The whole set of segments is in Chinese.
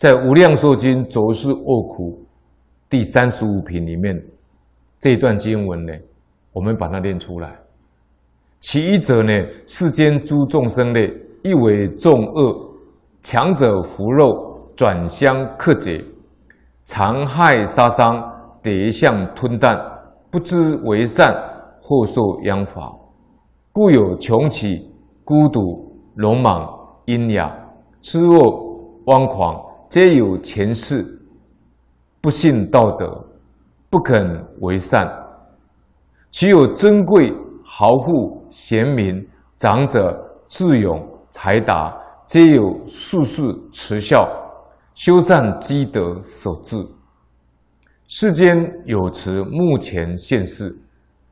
在《无量寿经·周世恶苦》第三十五品里面，这一段经文呢，我们把它念出来。其一者呢，世间诸众生类，一为众恶，强者扶肉，转相克劫，残害杀伤，夺相吞啖，不知为善，或受殃罚，故有穷奇、孤独、鲁莽、瘖哑、痴恶、妄狂，皆有前世，不信道德，不肯为善，其有尊贵。豪富、贤明、长者、智勇、才达，皆有术士持孝，修善积德，所致。世间有持目前现世，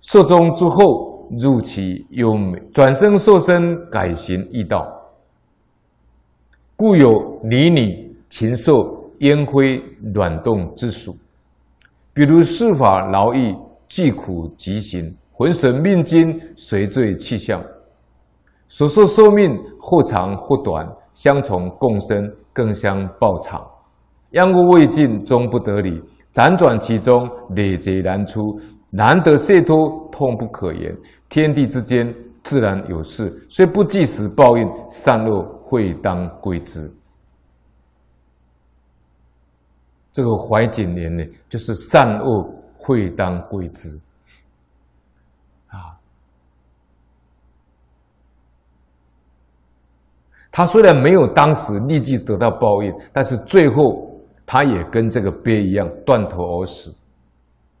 寿终之后入其幽美，转生受身，改行易道。故有泥泞、禽兽、烟灰、卵动之属。比如世法劳役，疾苦疾行。浑神命筋，随坠气象，所受寿命或长或短，相从共生，更相报偿。殃恶未尽，终不得理；辗转其中，累劫难出，难得解脱，痛不可言。天地之间，自然有事，虽不计时报应，善恶会当归之。这个怀景联呢，就是善恶会当归之。他虽然没有当时立即得到报应，但是最后他也跟这个鳖一样断头而死。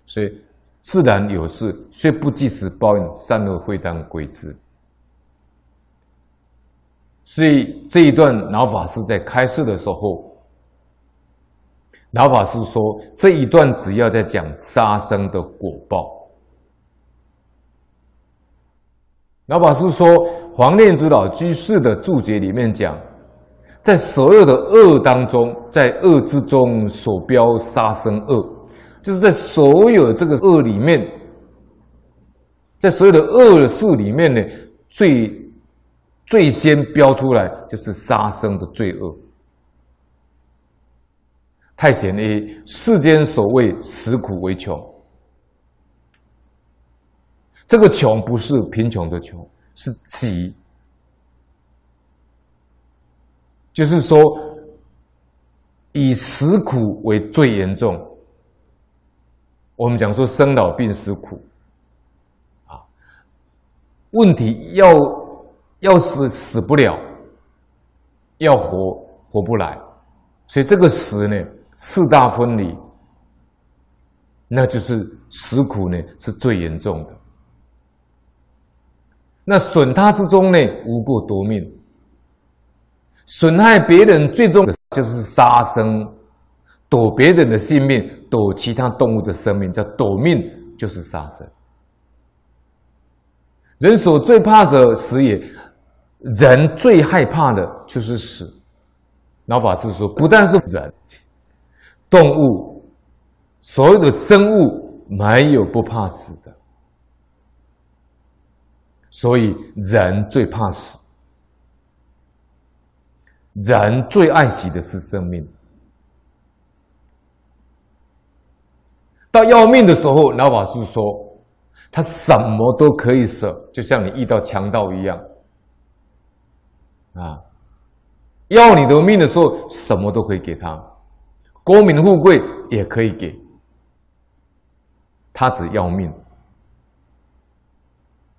所以自然有事，虽不计时报应，善恶会当归之。所以这一段老法师在开示的时候，老法师说，这一段只要在讲杀生的果报。老法师说，黄念祖老居士的注解里面讲，在所有的恶当中，在恶之中所标杀生恶，就是在所有这个恶里面，在所有的恶的数里面呢，最最先标出来就是杀生的罪恶。太显 A，世间所谓食苦为穷。这个穷不是贫穷的穷，是疾，就是说以食苦为最严重。我们讲说生老病死苦，啊，问题要要死死不了，要活活不来，所以这个食呢四大分离，那就是食苦呢是最严重的。那损他之中呢，无过夺命；损害别人最终的就是杀生，夺别人的性命，夺其他动物的生命，叫夺命，就是杀生。人所最怕者死也，人最害怕的就是死。老法师说，不但是人，动物，所有的生物没有不怕死的。所以人最怕死，人最爱惜的是生命。到要命的时候，老法师说，他什么都可以舍，就像你遇到强盗一样，啊，要你的命的时候，什么都可以给他，功名富贵也可以给，他只要命。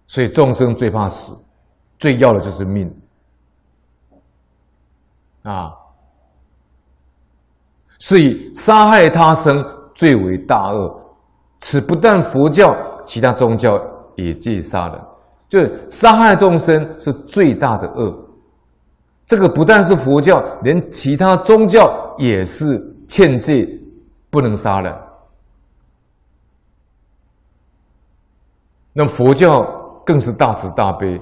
所以众生最怕死，最要的就是命啊！所以杀害他生最为大恶，此不但佛教，其他宗教也戒杀人，就是杀害众生是最大的恶。这个不但是佛教，连其他宗教也是劝诫不能杀人。那佛教。更是大慈大悲，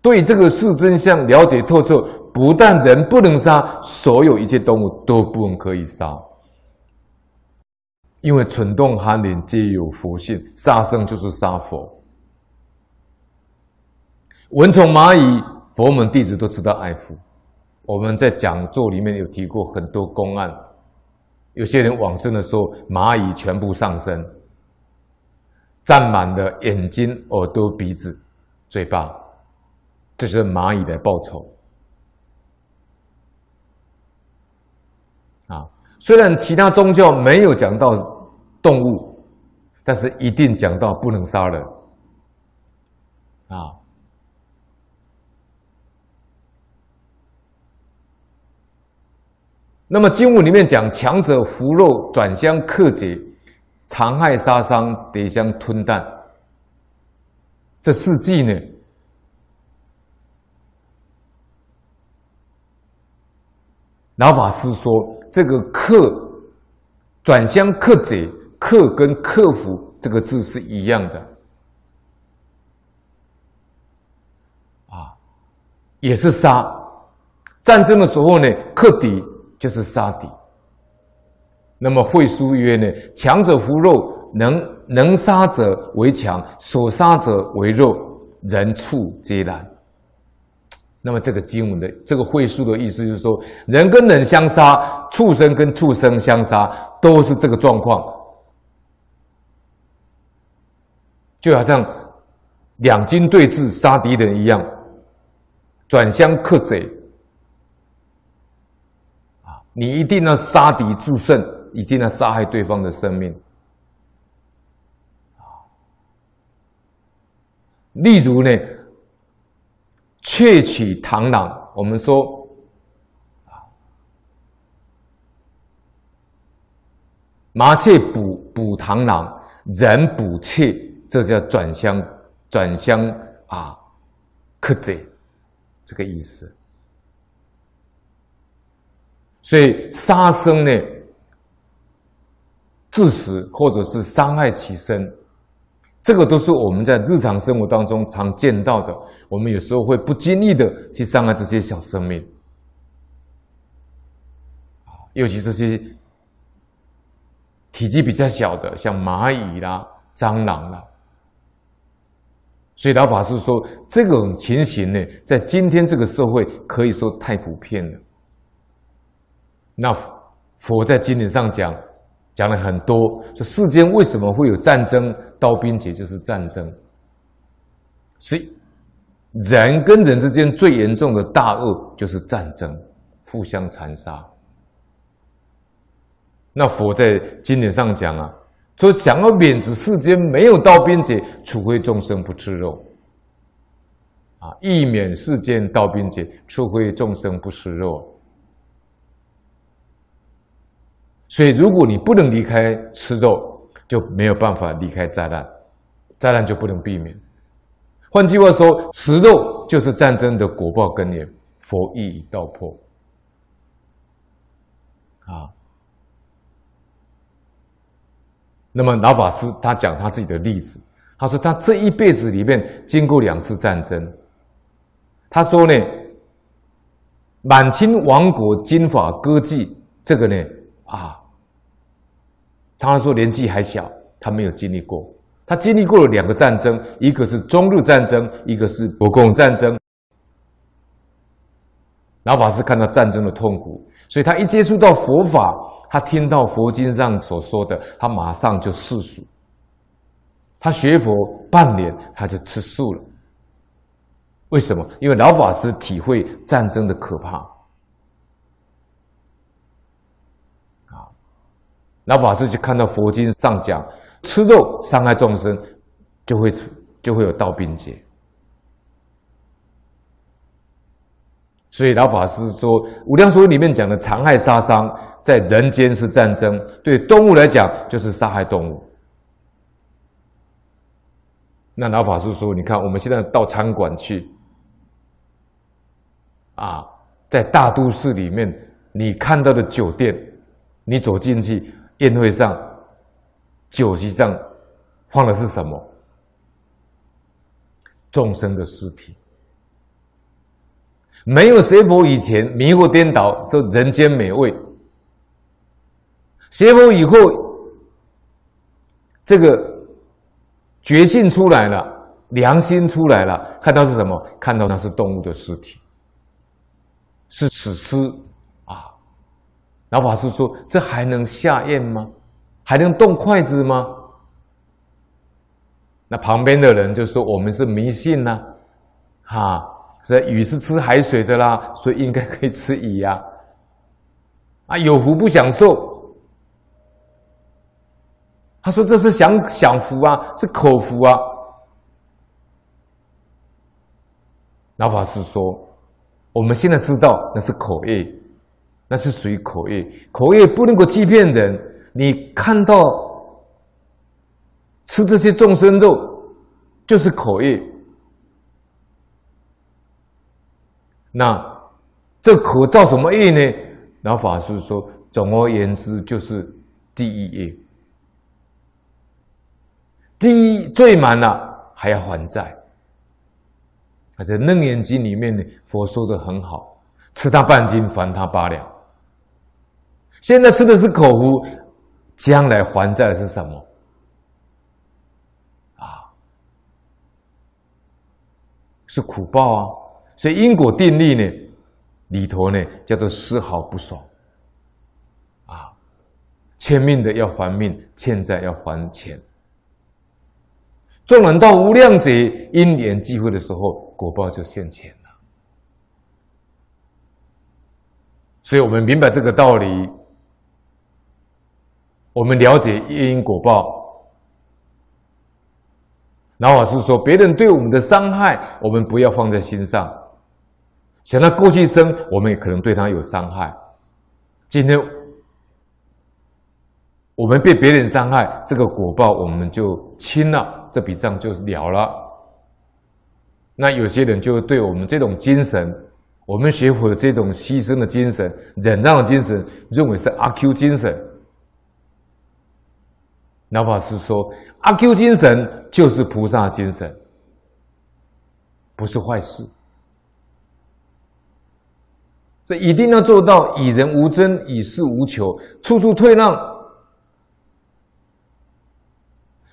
对这个事真相了解透彻。不但人不能杀，所有一切动物都不能可以杀，因为蠢动寒灵皆有佛性，杀生就是杀佛。蚊虫蚂蚁，佛门弟子都知道爱护，我们在讲座里面有提过很多公案，有些人往生的时候，蚂蚁全部上身，占满了眼睛、耳朵、鼻子、嘴巴，这是蚂蚁的报酬。啊，虽然其他宗教没有讲到动物，但是一定讲到不能杀人。啊。那么经文里面讲，强者服肉转相克劫，残害杀伤，得相吞啖。这四句呢，老法师说，这个克转相克劫，克跟克服这个字是一样的，啊，也是杀。战争的时候呢，克敌。就是杀敌。那么会书曰呢：强者服肉，能能杀者为强，所杀者为肉，人畜皆然。那么这个经文的这个会书的意思就是说，人跟人相杀，畜生跟畜生相杀，都是这个状况，就好像两军对峙杀敌人一样，转相克贼。你一定要杀敌制胜，一定要杀害对方的生命。例如呢，窃取螳螂，我们说，麻雀捕捕螳螂，人捕窃，这叫转向转向啊，克贼，这个意思。所以杀生呢，致死或者是伤害其身，这个都是我们在日常生活当中常见到的。我们有时候会不经意的去伤害这些小生命，尤其这些体积比较小的，像蚂蚁啦、蟑螂啦。所以老法师说，这种情形呢，在今天这个社会可以说太普遍了。那佛在经典上讲，讲了很多，说世间为什么会有战争？刀兵劫就是战争。所以人跟人之间最严重的大恶就是战争，互相残杀。那佛在经典上讲啊，说想要免止世间没有刀兵劫，除非众生不吃肉。啊，亦免世间刀兵劫，除非众生不吃肉。所以，如果你不能离开吃肉，就没有办法离开灾难，灾难就不能避免。换句话说，吃肉就是战争的果报根源。佛一语道破。啊，那么老法师他讲他自己的例子，他说他这一辈子里面经过两次战争。他说呢，满清亡国金发歌妓这个呢，啊。他说年纪还小，他没有经历过。他经历过了两个战争，一个是中日战争，一个是国共战争。老法师看到战争的痛苦，所以他一接触到佛法，他听到佛经上所说的，他马上就世俗。他学佛半年，他就吃素了。为什么？因为老法师体会战争的可怕。老法师就看到佛经上讲，吃肉伤害众生，就会就会有道兵劫。所以老法师说，《无量寿》里面讲的残害杀伤，在人间是战争，对动物来讲就是杀害动物。那老法师说，你看我们现在到餐馆去，啊，在大都市里面，你看到的酒店，你走进去。宴会上，酒席上放的是什么？众生的尸体。没有学佛以前，迷惑颠倒，说人间美味。学佛以后，这个觉性出来了，良心出来了，看到是什么？看到那是动物的尸体。是死尸！老法师说：“这还能下咽吗？还能动筷子吗？”那旁边的人就说：“我们是迷信呐，哈，这鱼是吃海水的啦，所以应该可以吃鱼呀。啊，有福不享受。”他说：“这是享享福啊，是口福啊。”老法师说：“我们现在知道那是口业，那是属于口业。口业不能够欺骗人。你看到。”吃这些众生肉，就是口业。那这口造什么业呢？老法师说，总而言之，就是第一业。第一罪满了，还要还债。而在《楞严经》里面呢，佛说的很好：吃他半斤，还他八两。现在吃的是口福，将来还债的是什么？啊是苦报啊，所以因果定律呢，里头呢叫做丝毫不爽啊，欠命的要还命，欠债要还钱。纵然到无量劫因缘际会的时候，果报就现前了。所以我们明白这个道理，我们了解因果报。老法师说：“别人对我们的伤害，我们不要放在心上。想到过去生，我们也可能对他有伤害。今天我们被别人伤害，这个果报我们就清了，这笔账就了了。那有些人就对我们这种精神，我们学佛的这种牺牲的精神、忍让的精神，认为是阿 Q 精神。”老法师说：“阿 Q 精神就是菩萨精神，不是坏事。所以一定要做到以人无争，以事无求，处处退让。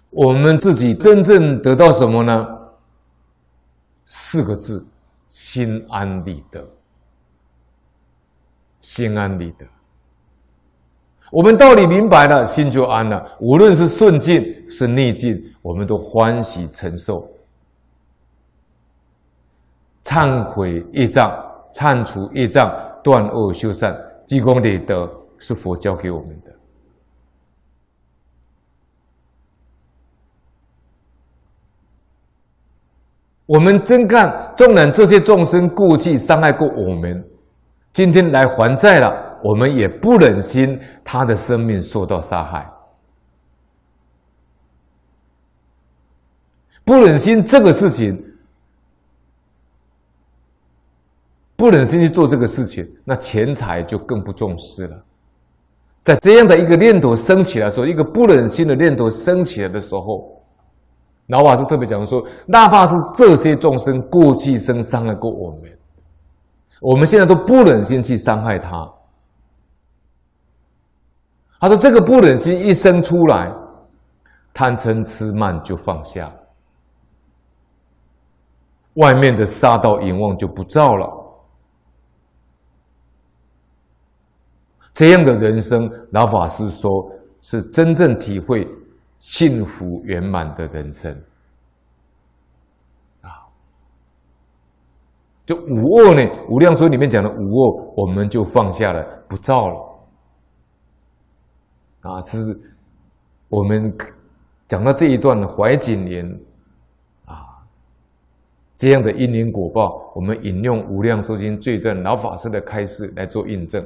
我们自己真正得到什么呢？四个字：心安理得。心安理得。”我们道理明白了，心就安了。无论是顺境是逆境，我们都欢喜承受。忏悔业障，忏除业障，断恶修善，积功累德，是佛教给我们的。我们真看，纵然这些众生过去伤害过我们，今天来还债了。我们也不忍心他的生命受到杀害，不忍心这个事情，不忍心去做这个事情，那钱财就更不重视了。在这样的一个念头升起来的时候，一个不忍心的念头升起来的时候，老法师特别讲说，哪怕是这些众生过去生伤害过我们，我们现在都不忍心去伤害他。他说：“这个不忍心一生出来，贪嗔痴慢就放下，外面的杀道淫妄就不造了。这样的人生，老法师说是真正体会幸福圆满的人生啊！就无恶呢，《无量寿》里面讲的无恶，我们就放下了，不造了。”啊，是我们讲到这一段怀瑾年啊，这样的因缘果报，我们引用《无量寿经》这一段老法师的开示来做印证。